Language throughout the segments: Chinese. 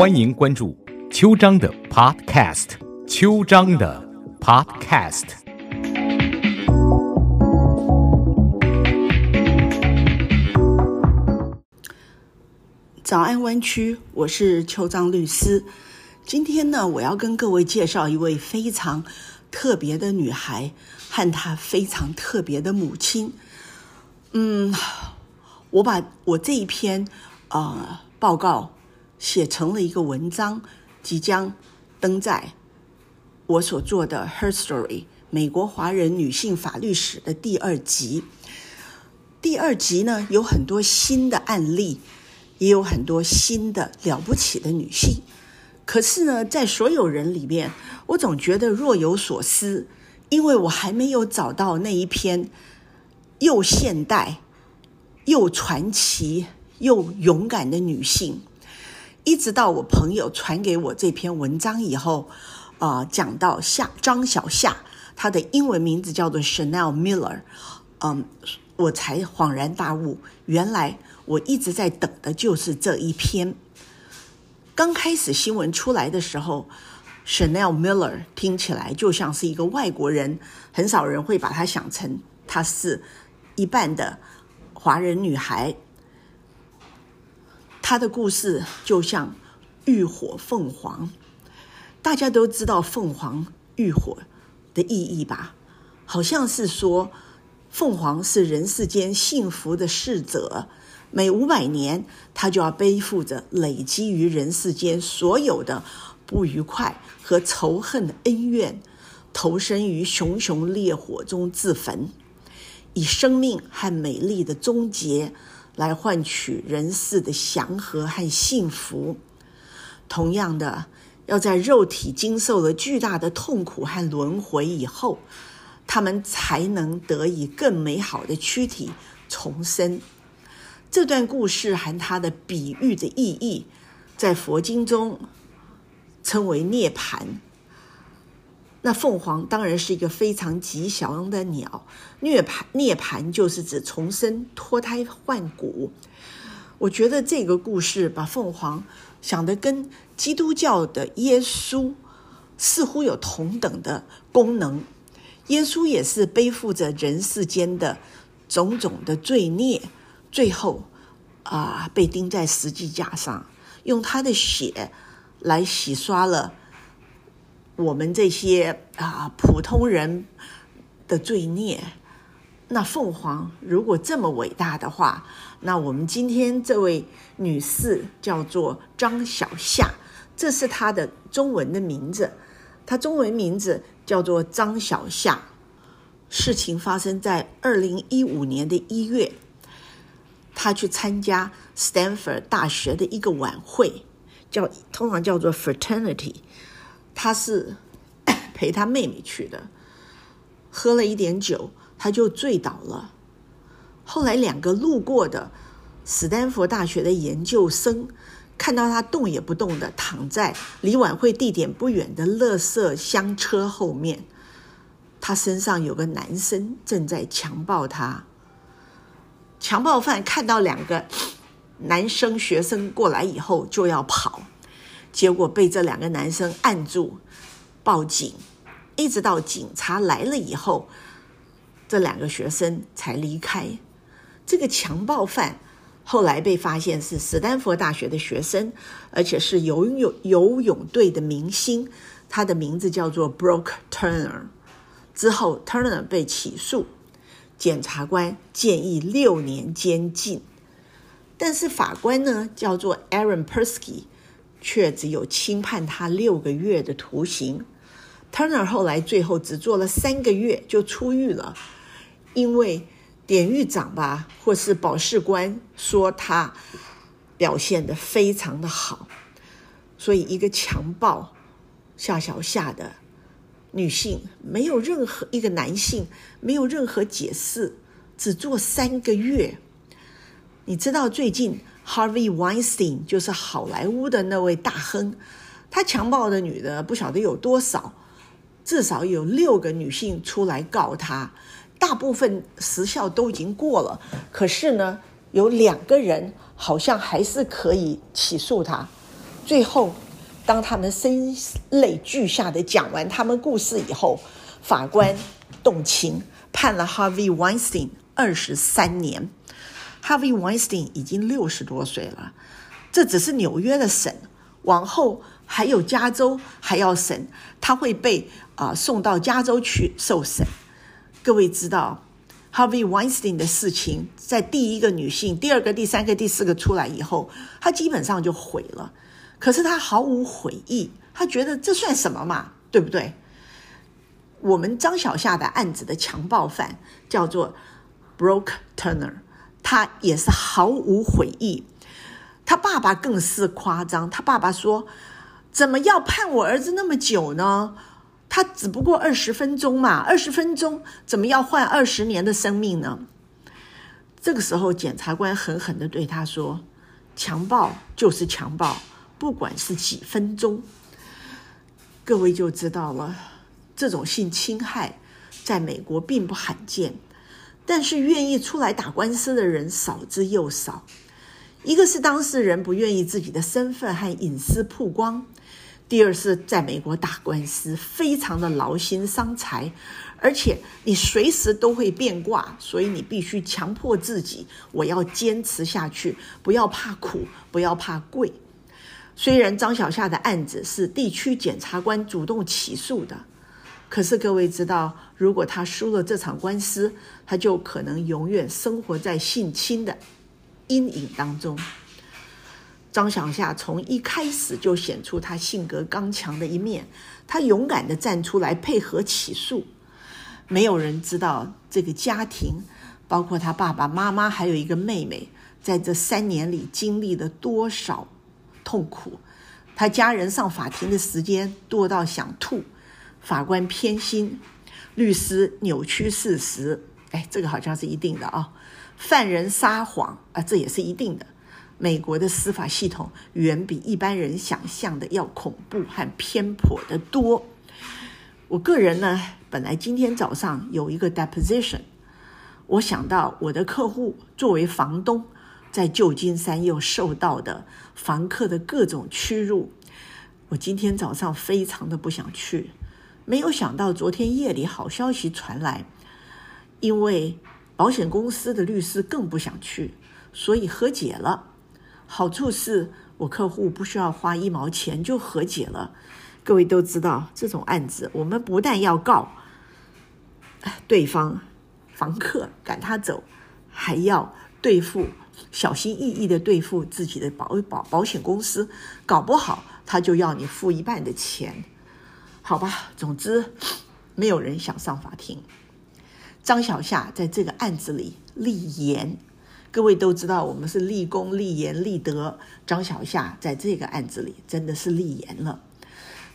欢迎关注秋张的 Podcast，秋张的 Podcast。早安湾区，我是邱张律师。今天呢，我要跟各位介绍一位非常特别的女孩和她非常特别的母亲。嗯，我把我这一篇呃报告写成了一个文章，即将登在我所做的《Her Story》美国华人女性法律史的第二集。第二集呢，有很多新的案例，也有很多新的了不起的女性。可是呢，在所有人里面，我总觉得若有所思，因为我还没有找到那一篇又现代、又传奇、又勇敢的女性。一直到我朋友传给我这篇文章以后，啊，讲到夏张小夏，她的英文名字叫做 Chanel Miller，嗯，我才恍然大悟，原来我一直在等的就是这一篇。刚开始新闻出来的时候，Chanel Miller 听起来就像是一个外国人，很少人会把她想成她是一半的华人女孩。他的故事就像浴火凤凰，大家都知道凤凰浴火的意义吧？好像是说凤凰是人世间幸福的逝者。每五百年，他就要背负着累积于人世间所有的不愉快和仇恨的恩怨，投身于熊熊烈火中自焚，以生命和美丽的终结来换取人世的祥和和幸福。同样的，要在肉体经受了巨大的痛苦和轮回以后，他们才能得以更美好的躯体重生。这段故事含它的比喻的意义，在佛经中称为涅槃。那凤凰当然是一个非常吉祥的鸟，涅槃涅槃就是指重生、脱胎换骨。我觉得这个故事把凤凰想的跟基督教的耶稣似乎有同等的功能。耶稣也是背负着人世间的种种的罪孽。最后，啊，被钉在十字架上，用他的血来洗刷了我们这些啊普通人的罪孽。那凤凰如果这么伟大的话，那我们今天这位女士叫做张小夏，这是她的中文的名字，她中文名字叫做张小夏。事情发生在二零一五年的一月。她去参加 Stanford 大学的一个晚会，叫通常叫做 fraternity。他是 陪他妹妹去的，喝了一点酒，他就醉倒了。后来两个路过的斯坦福大学的研究生看到他动也不动的躺在离晚会地点不远的垃圾箱车后面，他身上有个男生正在强暴他。强暴犯看到两个 男生学生过来以后就要跑，结果被这两个男生按住，报警，一直到警察来了以后，这两个学生才离开。这个强暴犯后来被发现是斯坦福大学的学生，而且是游泳游泳队的明星，他的名字叫做 Brook Turner。之后，Turner 被起诉。检察官建议六年监禁，但是法官呢叫做 Aaron Persky，却只有轻判他六个月的徒刑。Turner 后来最后只做了三个月就出狱了，因为典狱长吧或是保释官说他表现的非常的好，所以一个强暴夏小夏的。女性没有任何一个男性没有任何解释，只做三个月。你知道最近 Harvey Weinstein 就是好莱坞的那位大亨，他强暴的女的不晓得有多少，至少有六个女性出来告他，大部分时效都已经过了，可是呢，有两个人好像还是可以起诉他，最后，当他们声泪俱下的讲完他们故事以后，法官动情判了 Harvey Weinstein 二十三年。Harvey Weinstein 已经六十多岁了，这只是纽约的审，往后还有加州还要审，他会被啊送到加州去受审。各位知道，Harvey Weinstein 的事情，在第一个女性、第二个、第三个、第四个出来以后，他基本上就毁了。可是他毫无悔意，他觉得这算什么嘛？对不对？我们张小夏的案子的强暴犯叫做 Broke Turner。他也是毫无悔意，他爸爸更是夸张。他爸爸说：“怎么要判我儿子那么久呢？他只不过二十分钟嘛，二十分钟怎么要换二十年的生命呢？”这个时候，检察官狠狠的对他说：“强暴就是强暴，不管是几分钟。”各位就知道了，这种性侵害在美国并不罕见。但是愿意出来打官司的人少之又少，一个是当事人不愿意自己的身份和隐私曝光，第二是在美国打官司非常的劳心伤财，而且你随时都会变卦，所以你必须强迫自己，我要坚持下去，不要怕苦，不要怕贵。虽然张小夏的案子是地区检察官主动起诉的。可是各位知道，如果他输了这场官司，他就可能永远生活在性侵的阴影当中。张小夏从一开始就显出他性格刚强的一面，他勇敢地站出来配合起诉。没有人知道这个家庭，包括他爸爸妈妈还有一个妹妹，在这三年里经历了多少痛苦。他家人上法庭的时间多到想吐。法官偏心，律师扭曲事实，哎，这个好像是一定的啊。犯人撒谎啊，这也是一定的。美国的司法系统远比一般人想象的要恐怖和偏颇的多。我个人呢，本来今天早上有一个 deposition，我想到我的客户作为房东，在旧金山又受到的房客的各种屈辱，我今天早上非常的不想去。没有想到昨天夜里好消息传来，因为保险公司的律师更不想去，所以和解了。好处是我客户不需要花一毛钱就和解了。各位都知道，这种案子我们不但要告对方房客赶他走，还要对付小心翼翼的对付自己的保保保险公司，搞不好他就要你付一半的钱。好吧，总之，没有人想上法庭。张小夏在这个案子里立言，各位都知道，我们是立功、立言、立德。张小夏在这个案子里真的是立言了，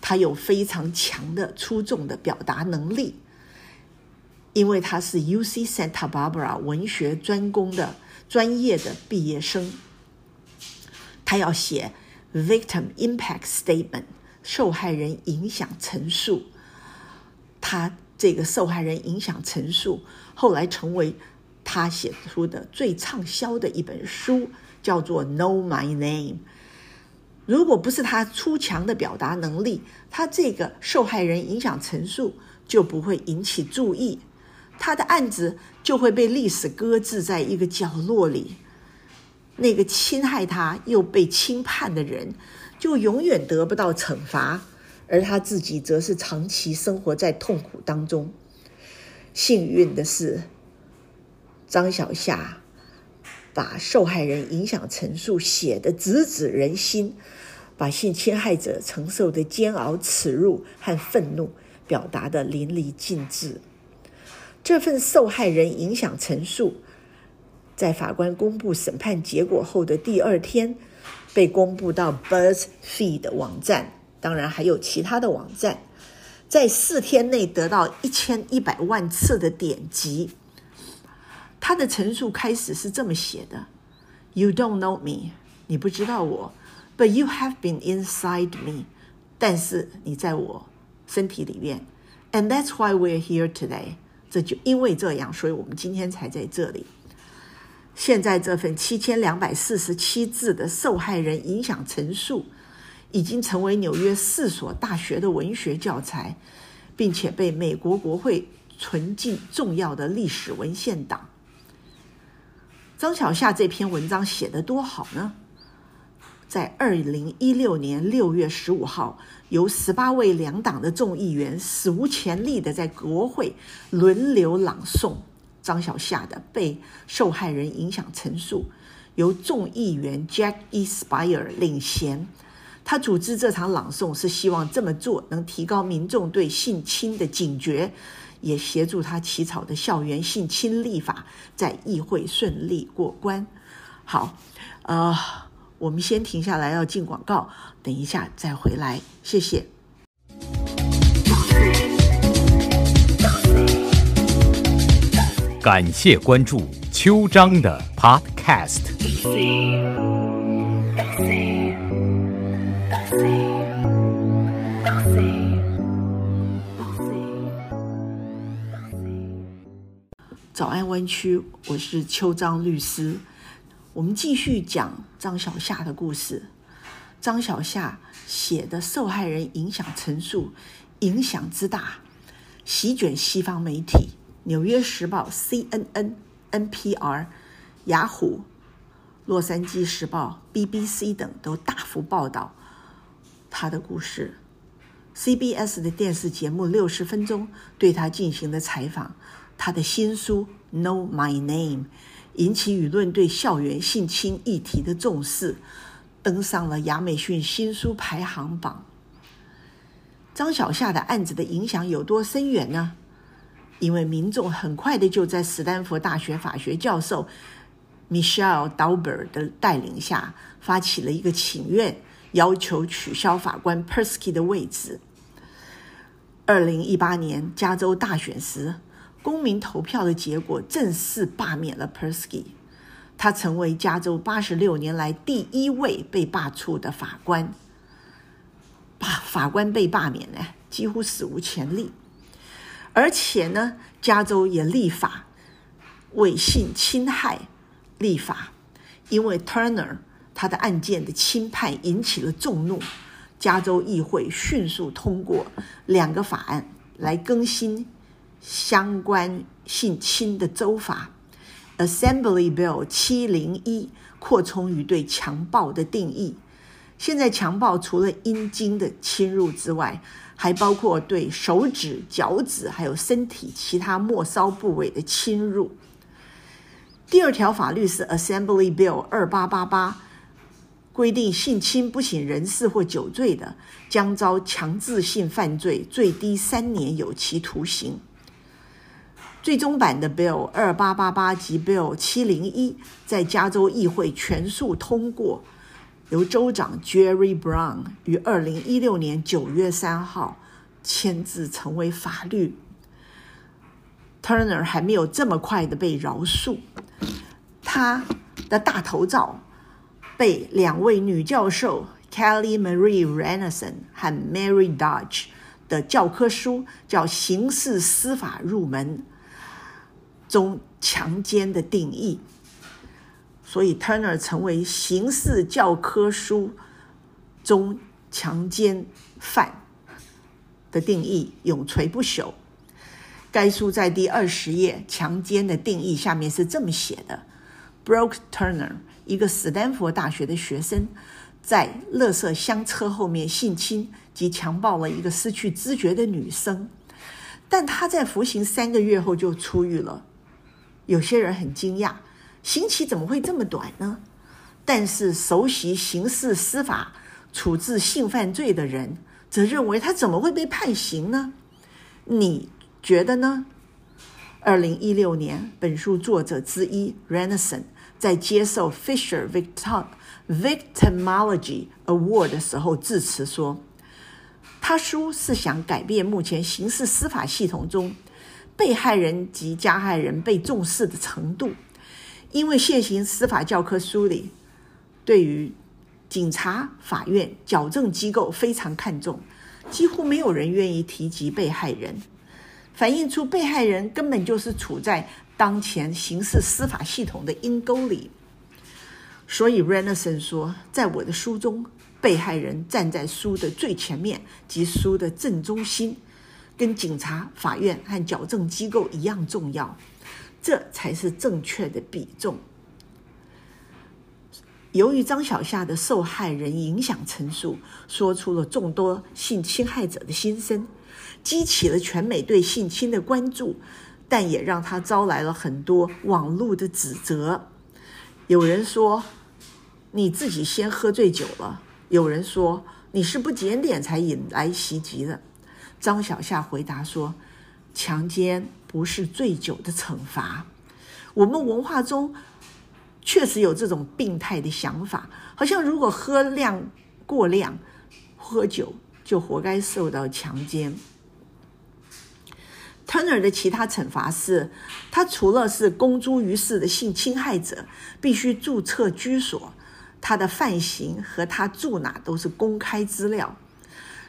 他有非常强的、出众的表达能力，因为他是 U C Santa Barbara 文学专攻的专业的毕业生，他要写 Victim Impact Statement。受害人影响陈述，他这个受害人影响陈述后来成为他写出的最畅销的一本书，叫做《Know My Name》。如果不是他出强的表达能力，他这个受害人影响陈述就不会引起注意，他的案子就会被历史搁置在一个角落里。那个侵害他又被轻判的人。就永远得不到惩罚，而他自己则是长期生活在痛苦当中。幸运的是，张小夏把受害人影响陈述写得直指人心，把性侵害者承受的煎熬、耻辱和愤怒表达得淋漓尽致。这份受害人影响陈述，在法官公布审判结果后的第二天。被公布到 BuzzFeed 网站，当然还有其他的网站，在四天内得到一千一百万次的点击。他的陈述开始是这么写的：“You don't know me，你不知道我，but you have been inside me，但是你在我身体里面，and that's why we're here today。这就因为这样，所以我们今天才在这里。”现在这份七千两百四十七字的受害人影响陈述，已经成为纽约四所大学的文学教材，并且被美国国会存进重要的历史文献档。张小夏这篇文章写得多好呢？在二零一六年六月十五号，由十八位两党的众议员史无前例的在国会轮流朗诵张小夏的被受害人影响陈述，由众议员 Jack E. Spire 领衔。他组织这场朗诵是希望这么做能提高民众对性侵的警觉，也协助他起草的校园性侵立法在议会顺利过关。好，呃，我们先停下来要进广告，等一下再回来，谢谢。感谢关注秋章的 Podcast。早安湾区，我是邱章律师。我们继续讲张小夏的故事。张小夏写的受害人影响陈述，影响之大，席卷西方媒体，《纽约时报》、CNN、NPR、雅虎、洛杉矶时报、BBC 等都大幅报道他的故事。CBS 的电视节目《六十分钟》对他进行了采访。他的新书《Know My Name》引起舆论对校园性侵议题的重视，登上了亚美逊新书排行榜。张小夏的案子的影响有多深远呢？因为民众很快的就在斯坦福大学法学教授 Michelle Dauber 的带领下，发起了一个请愿，要求取消法官 Persky 的位置。二零一八年加州大选时。公民投票的结果正式罢免了 Persky，他成为加州八十六年来第一位被罢黜的法官。罢法官被罢免呢，几乎史无前例。而且呢，加州也立法为性侵害立法，因为 Turner 他的案件的轻判引起了众怒，加州议会迅速通过两个法案来更新。相关性侵的州法，Assembly Bill 七零一扩充于对强暴的定义。现在强暴除了阴茎的侵入之外，还包括对手指、脚趾还有身体其他末梢部位的侵入。第二条法律是 Assembly Bill 二八八八，规定性侵不省人事或酒醉的，将遭强制性犯罪，最低三年有期徒刑。最终版的 Bill 二八八八及 Bill 七零一在加州议会全数通过，由州长 Jerry Brown 于二零一六年九月三号签字成为法律。Turner 还没有这么快的被饶恕，他的大头照被两位女教授 Kelly Marie Ranson 和 Mary Dodge 的教科书叫《刑事司法入门》。中强奸的定义，所以 Turner 成为刑事教科书中强奸犯的定义永垂不朽。该书在第二十页强奸的定义下面是这么写的：Broke Turner，一个斯坦福大学的学生，在垃圾箱车后面性侵及强暴了一个失去知觉的女生，但他在服刑三个月后就出狱了。有些人很惊讶，刑期怎么会这么短呢？但是熟悉刑事司法处置性犯罪的人则认为他怎么会被判刑呢？你觉得呢？二零一六年，本书作者之一 Ranson 在接受 Fisher Victimology Award 的时候致辞说，他书是想改变目前刑事司法系统中。被害人及加害人被重视的程度，因为现行司法教科书里对于警察、法院、矫正机构非常看重，几乎没有人愿意提及被害人，反映出被害人根本就是处在当前刑事司法系统的阴沟里。所以 r e n e s s o n 说，在我的书中，被害人站在书的最前面及书的正中心，跟警察、法院和矫正机构一样重要。这才是正确的比重。由于张小夏的受害人影响陈述，说出了众多性侵害者的心声，激起了全美对性侵的关注，但也让他招来了很多网络的指责。有人说：“你自己先喝醉酒了。”有人说：“你是不检点才引来袭击的。”张小夏回答说：“强奸。”不是醉酒的惩罚。我们文化中确实有这种病态的想法，好像如果喝量过量，喝酒就活该受到强奸。Turner 的其他惩罚是，他除了是公诸于世的性侵害者，必须注册居所，他的犯行和他住哪都是公开资料。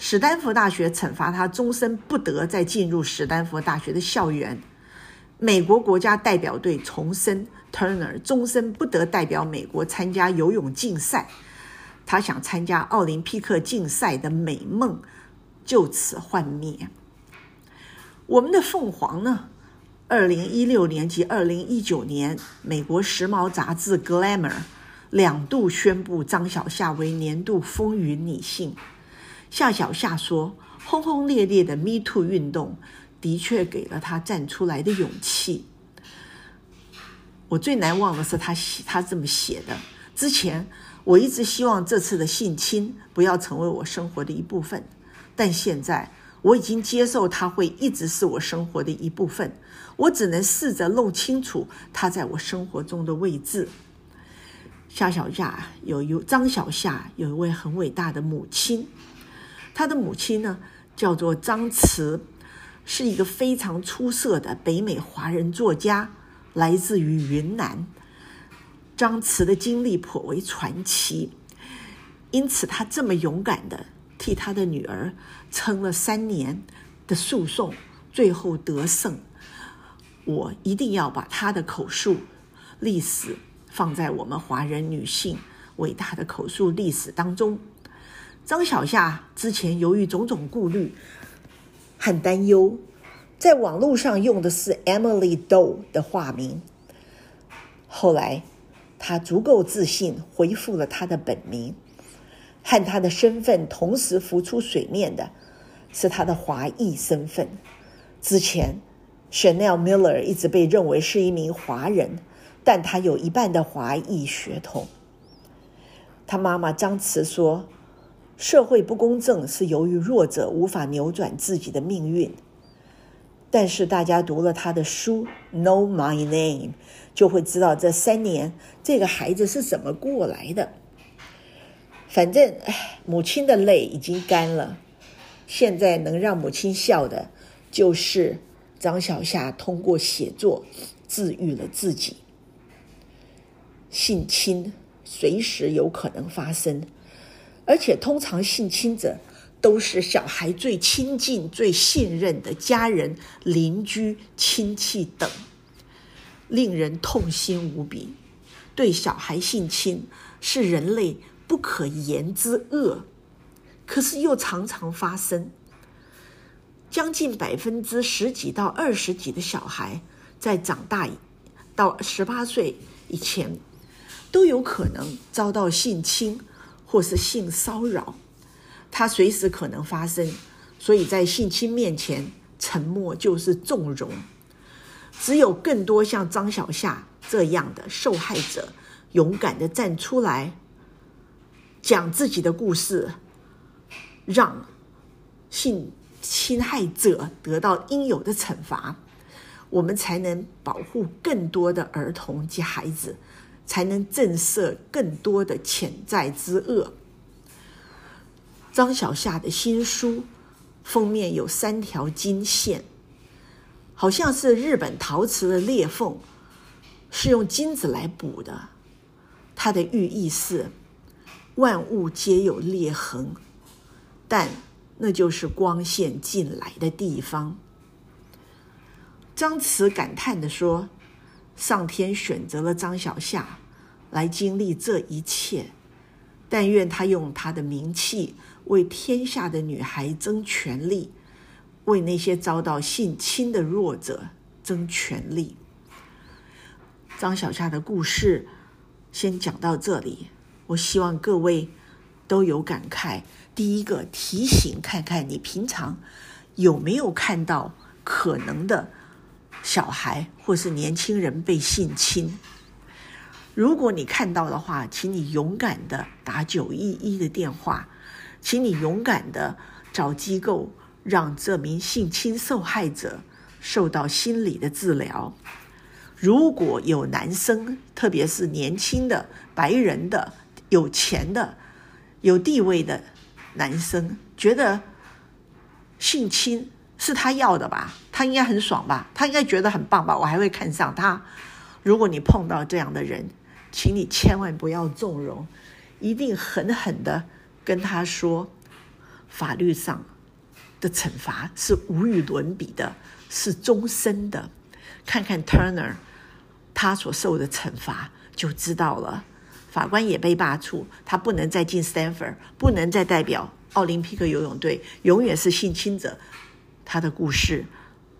史丹福大学惩罚他终身不得再进入史丹福大学的校园。美国国家代表队重申，Turner 终身不得代表美国参加游泳竞赛。他想参加奥林匹克竞赛的美梦就此幻灭。我们的凤凰呢？二零一六年及二零一九年，美国时髦杂志《Glamour》两度宣布张小夏为年度风云女性。夏小夏说：“轰轰烈烈的 Me Too 运动的确给了他站出来的勇气。”我最难忘的是他写他这么写的：“之前我一直希望这次的性侵不要成为我生活的一部分，但现在我已经接受它会一直是我生活的一部分。我只能试着弄清楚它在我生活中的位置。”夏小夏有有张小夏有一位很伟大的母亲。他的母亲呢，叫做张慈，是一个非常出色的北美华人作家，来自于云南。张慈的经历颇为传奇，因此他这么勇敢的替他的女儿撑了三年的诉讼，最后得胜。我一定要把他的口述历史放在我们华人女性伟大的口述历史当中。张小夏之前由于种种顾虑和担忧，在网络上用的是 Emily Doe 的化名。后来，他足够自信，回复了他的本名。和他的身份同时浮出水面的是他的华裔身份。之前，Chanel Miller 一直被认为是一名华人，但他有一半的华裔血统。他妈妈张慈说。社会不公正是由于弱者无法扭转自己的命运，但是大家读了他的书《Know My Name》，就会知道这三年这个孩子是怎么过来的。反正，母亲的泪已经干了，现在能让母亲笑的，就是张小夏通过写作治愈了自己。性侵随时有可能发生。而且，通常性侵者都是小孩最亲近、最信任的家人、邻居、亲戚等，令人痛心无比。对小孩性侵是人类不可言之恶，可是又常常发生。将近百分之十几到二十几的小孩，在长大到十八岁以前，都有可能遭到性侵。或是性骚扰，它随时可能发生，所以在性侵面前，沉默就是纵容。只有更多像张小夏这样的受害者，勇敢的站出来，讲自己的故事，让性侵害者得到应有的惩罚，我们才能保护更多的儿童及孩子。才能震慑更多的潜在之恶。张小夏的新书封面有三条金线，好像是日本陶瓷的裂缝，是用金子来补的。它的寓意是万物皆有裂痕，但那就是光线进来的地方。张慈感叹的说。上天选择了张小夏来经历这一切，但愿他用他的名气为天下的女孩争权利，为那些遭到性侵的弱者争权利。张小夏的故事先讲到这里，我希望各位都有感慨。第一个提醒，看看你平常有没有看到可能的小孩或是年轻人被性侵。如果你看到的话，请你勇敢的打九一一的电话，请你勇敢的找机构，让这名性侵受害者受到心理的治疗。如果有男生，特别是年轻的白人的、有钱的、有地位的男生，觉得性侵是他要的吧？他应该很爽吧？他应该觉得很棒吧？我还会看上他。如果你碰到这样的人，请你千万不要纵容，一定狠狠的跟他说，法律上的惩罚是无与伦比的，是终身的。看看 Turner，他所受的惩罚就知道了。法官也被罢黜，他不能再进 Stanford，不能再代表奥林匹克游泳队，永远是性侵者。他的故事，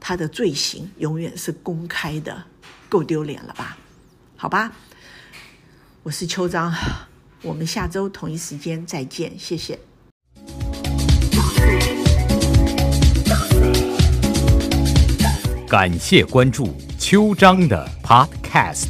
他的罪行永远是公开的，够丢脸了吧？好吧。我是邱章，我们下周同一时间再见，谢谢。感谢关注邱章的 Podcast。